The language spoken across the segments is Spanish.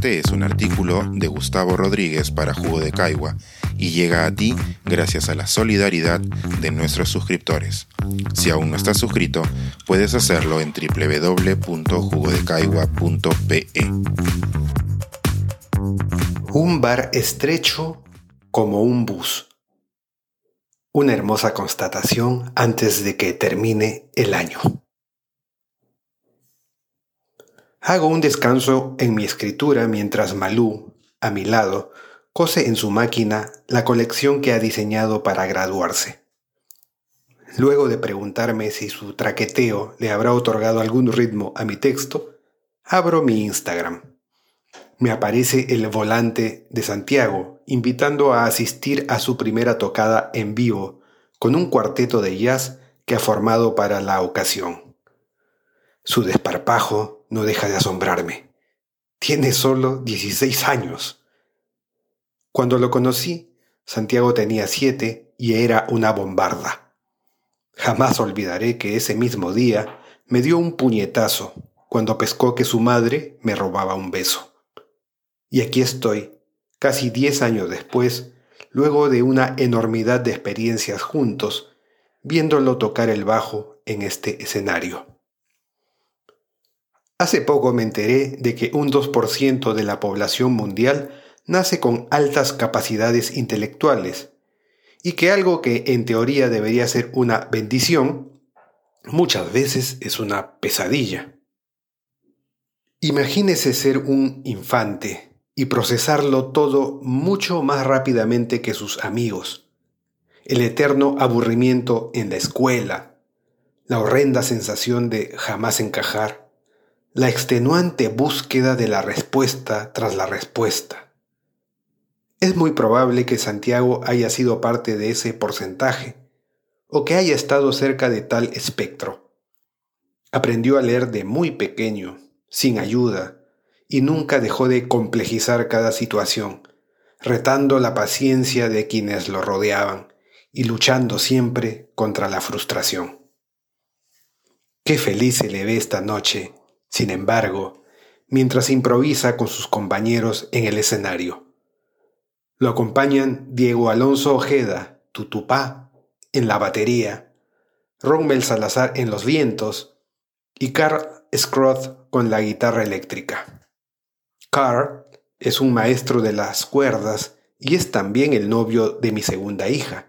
Este es un artículo de Gustavo Rodríguez para Jugo de Caigua y llega a ti gracias a la solidaridad de nuestros suscriptores. Si aún no estás suscrito, puedes hacerlo en www.jugodecaigua.pe. Un bar estrecho como un bus. Una hermosa constatación antes de que termine el año. Hago un descanso en mi escritura mientras Malú, a mi lado, cose en su máquina la colección que ha diseñado para graduarse. Luego de preguntarme si su traqueteo le habrá otorgado algún ritmo a mi texto, abro mi Instagram. Me aparece el volante de Santiago invitando a asistir a su primera tocada en vivo con un cuarteto de jazz que ha formado para la ocasión. Su desparpajo no deja de asombrarme. Tiene solo 16 años. Cuando lo conocí, Santiago tenía siete y era una bombarda. Jamás olvidaré que ese mismo día me dio un puñetazo cuando pescó que su madre me robaba un beso. Y aquí estoy, casi diez años después, luego de una enormidad de experiencias juntos, viéndolo tocar el bajo en este escenario. Hace poco me enteré de que un 2% de la población mundial nace con altas capacidades intelectuales y que algo que en teoría debería ser una bendición, muchas veces es una pesadilla. Imagínese ser un infante y procesarlo todo mucho más rápidamente que sus amigos. El eterno aburrimiento en la escuela, la horrenda sensación de jamás encajar, la extenuante búsqueda de la respuesta tras la respuesta. Es muy probable que Santiago haya sido parte de ese porcentaje, o que haya estado cerca de tal espectro. Aprendió a leer de muy pequeño, sin ayuda, y nunca dejó de complejizar cada situación, retando la paciencia de quienes lo rodeaban y luchando siempre contra la frustración. Qué feliz se le ve esta noche sin embargo, mientras improvisa con sus compañeros en el escenario. Lo acompañan Diego Alonso Ojeda, Tutupá, en la batería, Rommel Salazar en los vientos y Carl Scroth con la guitarra eléctrica. Carl es un maestro de las cuerdas y es también el novio de mi segunda hija,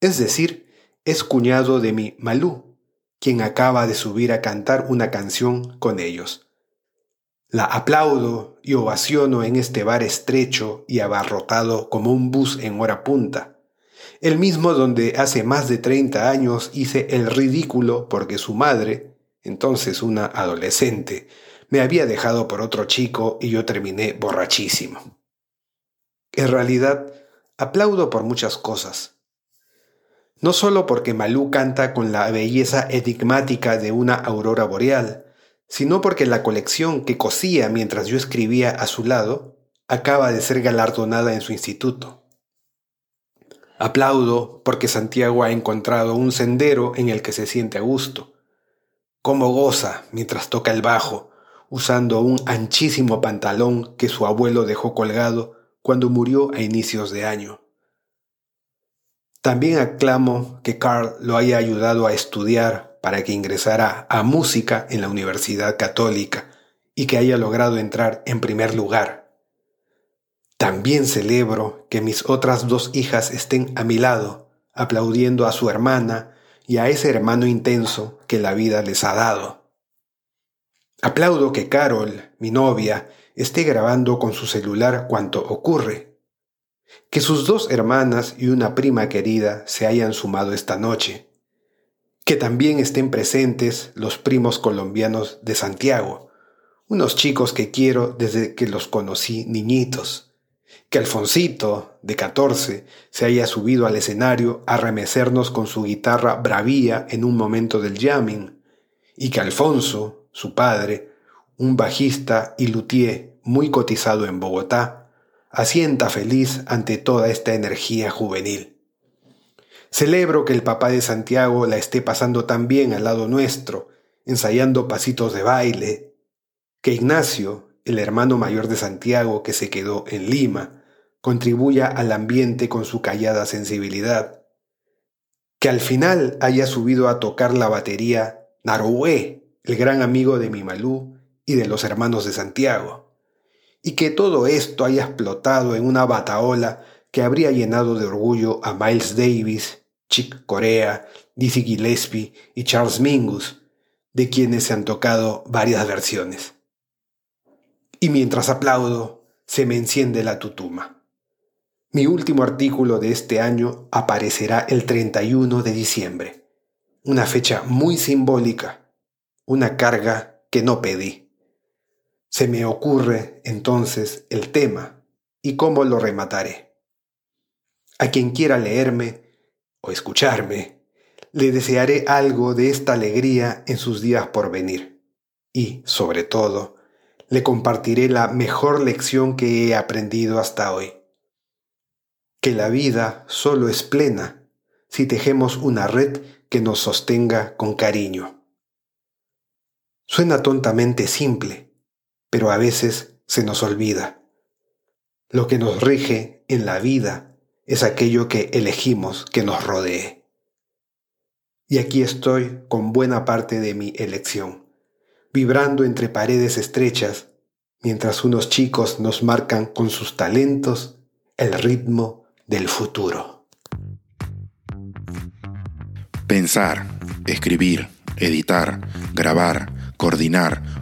es decir, es cuñado de mi Malú, quien acaba de subir a cantar una canción con ellos. La aplaudo y ovaciono en este bar estrecho y abarrotado como un bus en hora punta, el mismo donde hace más de 30 años hice el ridículo porque su madre, entonces una adolescente, me había dejado por otro chico y yo terminé borrachísimo. En realidad, aplaudo por muchas cosas, no solo porque Malú canta con la belleza enigmática de una aurora boreal, sino porque la colección que cosía mientras yo escribía a su lado acaba de ser galardonada en su instituto. Aplaudo porque Santiago ha encontrado un sendero en el que se siente a gusto. Cómo goza mientras toca el bajo, usando un anchísimo pantalón que su abuelo dejó colgado cuando murió a inicios de año. También aclamo que Carl lo haya ayudado a estudiar para que ingresara a música en la Universidad Católica y que haya logrado entrar en primer lugar. También celebro que mis otras dos hijas estén a mi lado, aplaudiendo a su hermana y a ese hermano intenso que la vida les ha dado. Aplaudo que Carol, mi novia, esté grabando con su celular cuanto ocurre que sus dos hermanas y una prima querida se hayan sumado esta noche, que también estén presentes los primos colombianos de Santiago, unos chicos que quiero desde que los conocí niñitos, que Alfonsito, de 14, se haya subido al escenario a remecernos con su guitarra bravía en un momento del jamming, y que Alfonso, su padre, un bajista y luthier muy cotizado en Bogotá, asienta feliz ante toda esta energía juvenil. Celebro que el papá de Santiago la esté pasando tan bien al lado nuestro, ensayando pasitos de baile, que Ignacio, el hermano mayor de Santiago que se quedó en Lima, contribuya al ambiente con su callada sensibilidad. Que al final haya subido a tocar la batería Naroé, el gran amigo de Mimalú y de los hermanos de Santiago. Y que todo esto haya explotado en una bataola que habría llenado de orgullo a Miles Davis, Chick Corea, Dizzy Gillespie y Charles Mingus, de quienes se han tocado varias versiones. Y mientras aplaudo, se me enciende la tutuma. Mi último artículo de este año aparecerá el 31 de diciembre, una fecha muy simbólica, una carga que no pedí. Se me ocurre entonces el tema y cómo lo remataré. A quien quiera leerme o escucharme, le desearé algo de esta alegría en sus días por venir. Y, sobre todo, le compartiré la mejor lección que he aprendido hasta hoy. Que la vida solo es plena si tejemos una red que nos sostenga con cariño. Suena tontamente simple, pero a veces se nos olvida. Lo que nos rige en la vida es aquello que elegimos que nos rodee. Y aquí estoy con buena parte de mi elección, vibrando entre paredes estrechas, mientras unos chicos nos marcan con sus talentos el ritmo del futuro. Pensar, escribir, editar, grabar, coordinar,